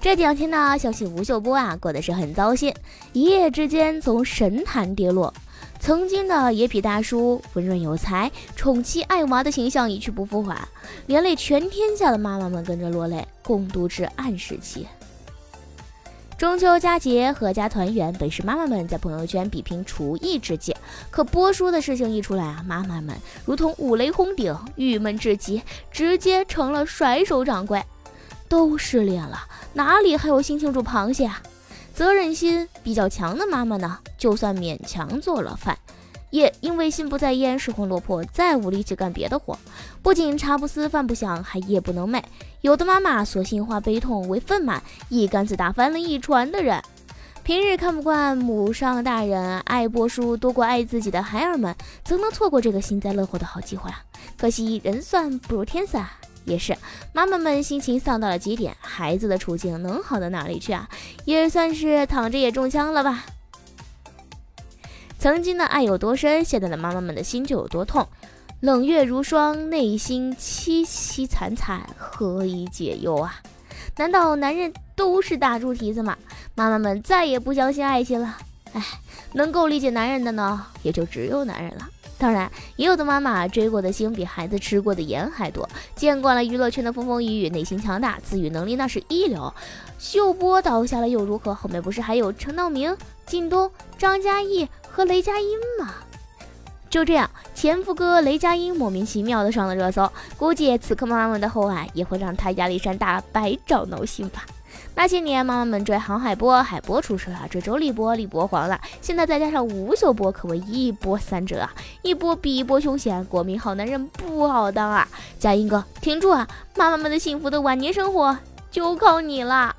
这两天呢，相信吴秀波啊过得是很糟心，一夜之间从神坛跌落，曾经的野痞大叔、温润有才、宠妻爱娃的形象一去不复返，连累全天下的妈妈们跟着落泪，共度至暗时期。中秋佳节，阖家团圆，本是妈妈们在朋友圈比拼厨艺之际。可播叔的事情一出来啊，妈妈们如同五雷轰顶，郁闷至极，直接成了甩手掌柜。都失恋了，哪里还有心情煮螃蟹啊？责任心比较强的妈妈呢，就算勉强做了饭。也因为心不在焉，失魂落魄，再无力气干别的活。不仅茶不思饭不想，还夜不能寐。有的妈妈索性化悲痛为愤满，一竿子打翻了一船的人。平日看不惯母上大人爱播书多过爱自己的孩儿们，怎能错过这个幸灾乐祸的好机会啊？可惜人算不如天算，也是妈妈们心情丧到了极点，孩子的处境能好到哪里去啊？也算是躺着也中枪了吧。曾经的爱有多深，现在的妈妈们的心就有多痛。冷月如霜，内心凄凄惨惨，何以解忧啊？难道男人都是大猪蹄子吗？妈妈们再也不相信爱情了。唉，能够理解男人的呢，也就只有男人了。当然，也有的妈妈追过的星比孩子吃过的盐还多，见惯了娱乐圈的风风雨雨，内心强大，自愈能力那是一流。秀波倒下了又如何？后面不是还有陈道明、靳东、张嘉译？和雷佳音吗，就这样，前夫哥雷佳音莫名其妙的上了热搜。估计此刻妈妈们的厚爱也会让他压力山大，百爪挠心吧。那些年妈妈们追航海波，海波出事了；追周立波，立波黄了。现在再加上吴秀波，可谓一波三折啊！一波比一波凶险，国民好男人不好当啊！佳音哥，挺住啊！妈妈们的幸福的晚年生活就靠你了。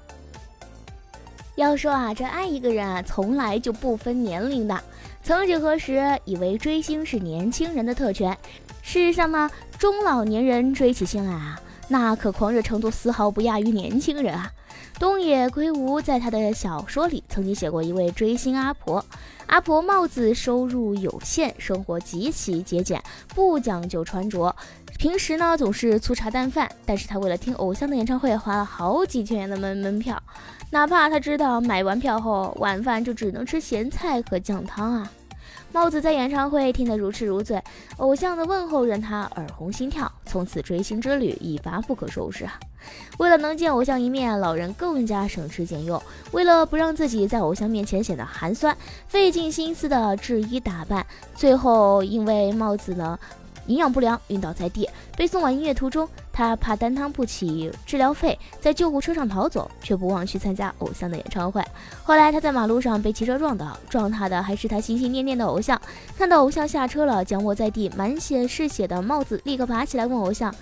要说啊，这爱一个人啊，从来就不分年龄的。曾几何时，以为追星是年轻人的特权。事实上呢，中老年人追起星来啊，那可狂热程度丝毫不亚于年轻人啊。东野圭吾在他的小说里曾经写过一位追星阿婆。阿婆帽子收入有限，生活极其节俭，不讲究穿着，平时呢总是粗茶淡饭。但是她为了听偶像的演唱会，花了好几千元的门门票。哪怕他知道买完票后晚饭就只能吃咸菜和酱汤啊！帽子在演唱会听得如痴如醉，偶像的问候让他耳红心跳，从此追星之旅一发不可收拾啊！为了能见偶像一面，老人更加省吃俭用，为了不让自己在偶像面前显得寒酸，费尽心思的制衣打扮，最后因为帽子呢。营养不良，晕倒在地，被送往医院途中，他怕担当不起治疗费，在救护车上逃走，却不忘去参加偶像的演唱会。后来他在马路上被汽车撞倒，撞他的还是他心心念念的偶像。看到偶像下车了，将卧在地、满血是血的帽子立刻爬起来问偶像：“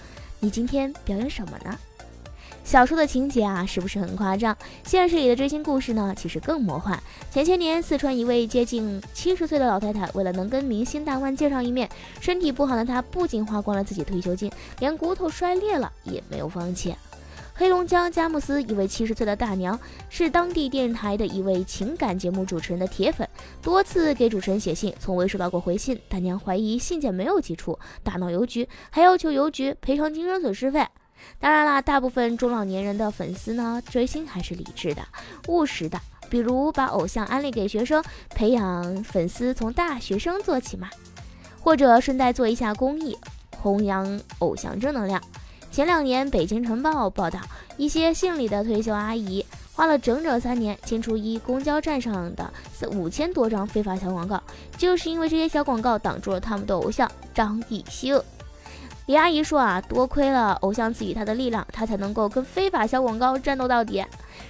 你今天表演什么呢？”小说的情节啊，是不是很夸张？现实里的追星故事呢，其实更魔幻。前些年，四川一位接近七十岁的老太太，为了能跟明星大腕见上一面，身体不好的她不仅花光了自己退休金，连骨头摔裂了也没有放弃。黑龙江佳木斯一位七十岁的大娘，是当地电视台的一位情感节目主持人的铁粉，多次给主持人写信，从未收到过回信。大娘怀疑信件没有寄出，大闹邮局，还要求邮局赔偿精神损失费。当然啦，大部分中老年人的粉丝呢，追星还是理智的、务实的，比如把偶像安利给学生，培养粉丝从大学生做起嘛，或者顺带做一下公益，弘扬偶像正能量。前两年，《北京晨报》报道，一些姓李的退休阿姨花了整整三年，清除一公交站上的四五千多张非法小广告，就是因为这些小广告挡住了他们的偶像张艺兴。李阿姨说啊，多亏了偶像赐予她的力量，她才能够跟非法小广告战斗到底。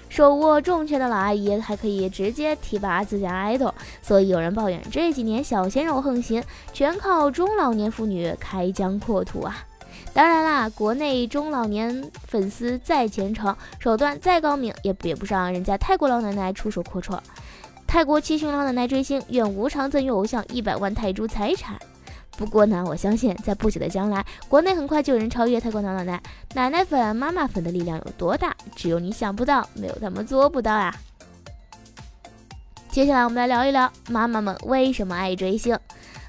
手握重权的老阿姨还可以直接提拔自家爱豆，所以有人抱怨这几年小鲜肉横行，全靠中老年妇女开疆扩土啊。当然啦，国内中老年粉丝再虔诚，手段再高明，也比不上人家泰国老奶奶出手阔绰。泰国七旬老奶奶追星，愿无偿赠予偶像一百万泰铢财产。不过呢，我相信在不久的将来，国内很快就有人超越泰国老奶奶。奶奶粉、妈妈粉的力量有多大？只有你想不到，没有他们做不到啊！接下来我们来聊一聊妈妈们为什么爱追星。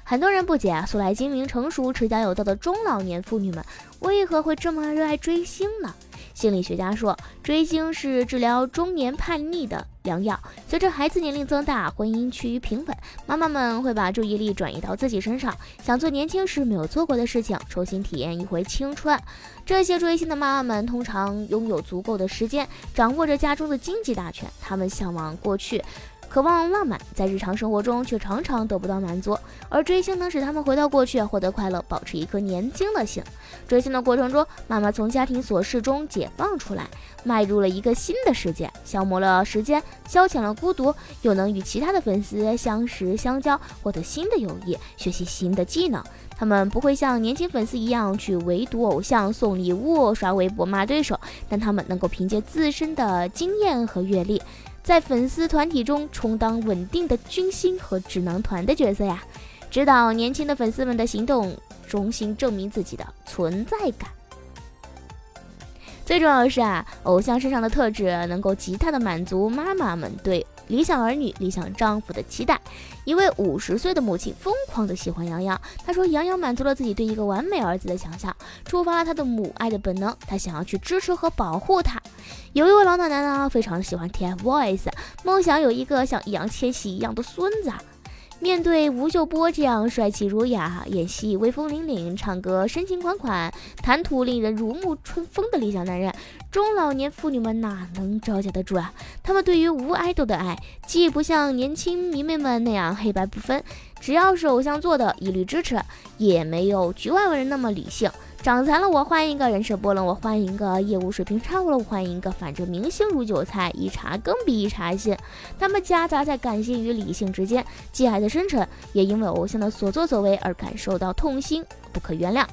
很多人不解啊，素来精明成熟、持家有道的中老年妇女们，为何会这么热爱追星呢？心理学家说，追星是治疗中年叛逆的良药。随着孩子年龄增大，婚姻趋于平稳，妈妈们会把注意力转移到自己身上，想做年轻时没有做过的事情，重新体验一回青春。这些追星的妈妈们通常拥有足够的时间，掌握着家中的经济大权，她们向往过去。渴望浪漫，在日常生活中却常常得不到满足，而追星能使他们回到过去，获得快乐，保持一颗年轻的心。追星的过程中，妈妈从家庭琐事中解放出来，迈入了一个新的世界，消磨了时间，消遣了孤独，又能与其他的粉丝相识相交，获得新的友谊，学习新的技能。他们不会像年轻粉丝一样去围堵偶像、送礼物、刷微博骂对手，但他们能够凭借自身的经验和阅历。在粉丝团体中充当稳定的军心和智囊团的角色呀，指导年轻的粉丝们的行动，重新证明自己的存在感。最重要的是啊，偶像身上的特质能够极大的满足妈妈们对。理想儿女、理想丈夫的期待。一位五十岁的母亲疯狂的喜欢杨洋，她说杨洋满足了自己对一个完美儿子的想象，触发了她的母爱的本能，她想要去支持和保护他。有一位老奶奶呢，非常喜欢 TFBOYS，梦想有一个像易烊千玺一样的孙子。面对吴秀波这样帅气儒雅、演戏威风凛凛、唱歌深情款款、谈吐令人如沐春风的理想男人，中老年妇女们哪能招架得住啊？他们对于无爱豆的爱，既不像年轻迷妹们那样黑白不分，只要是偶像做的一律支持，也没有局外人那么理性。长残了我换一个人设崩了，我换一个业务水平差了我换一个，反正明星如韭菜，一茬更比一茬新。他们夹杂在感性与理性之间，既爱的深沉，也因为偶像的所作所为而感受到痛心，不可原谅。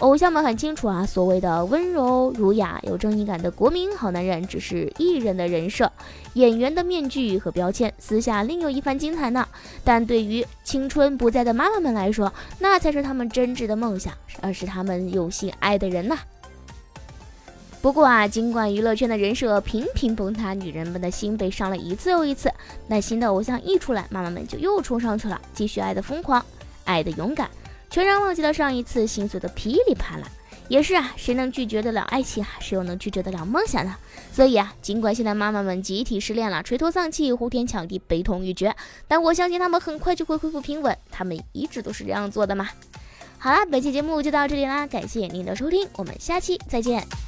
偶像们很清楚啊，所谓的温柔儒雅、有正义感的国民好男人，只是艺人的人设、演员的面具和标签，私下另有一番精彩呢。但对于青春不在的妈妈们来说，那才是他们真挚的梦想，而是他们用心爱的人呐。不过啊，尽管娱乐圈的人设频频崩塌，女人们的心被伤了一次又一次，那新的偶像一出来，妈妈们就又冲上去了，继续爱的疯狂，爱的勇敢。全然忘记了上一次心碎的噼里啪啦。也是啊，谁能拒绝得了爱情啊？谁又能拒绝得了梦想呢？所以啊，尽管现在妈妈们集体失恋了，垂头丧气，呼天抢地，悲痛欲绝，但我相信他们很快就会恢复平稳。他们一直都是这样做的嘛。好啦，本期节目就到这里啦，感谢您的收听，我们下期再见。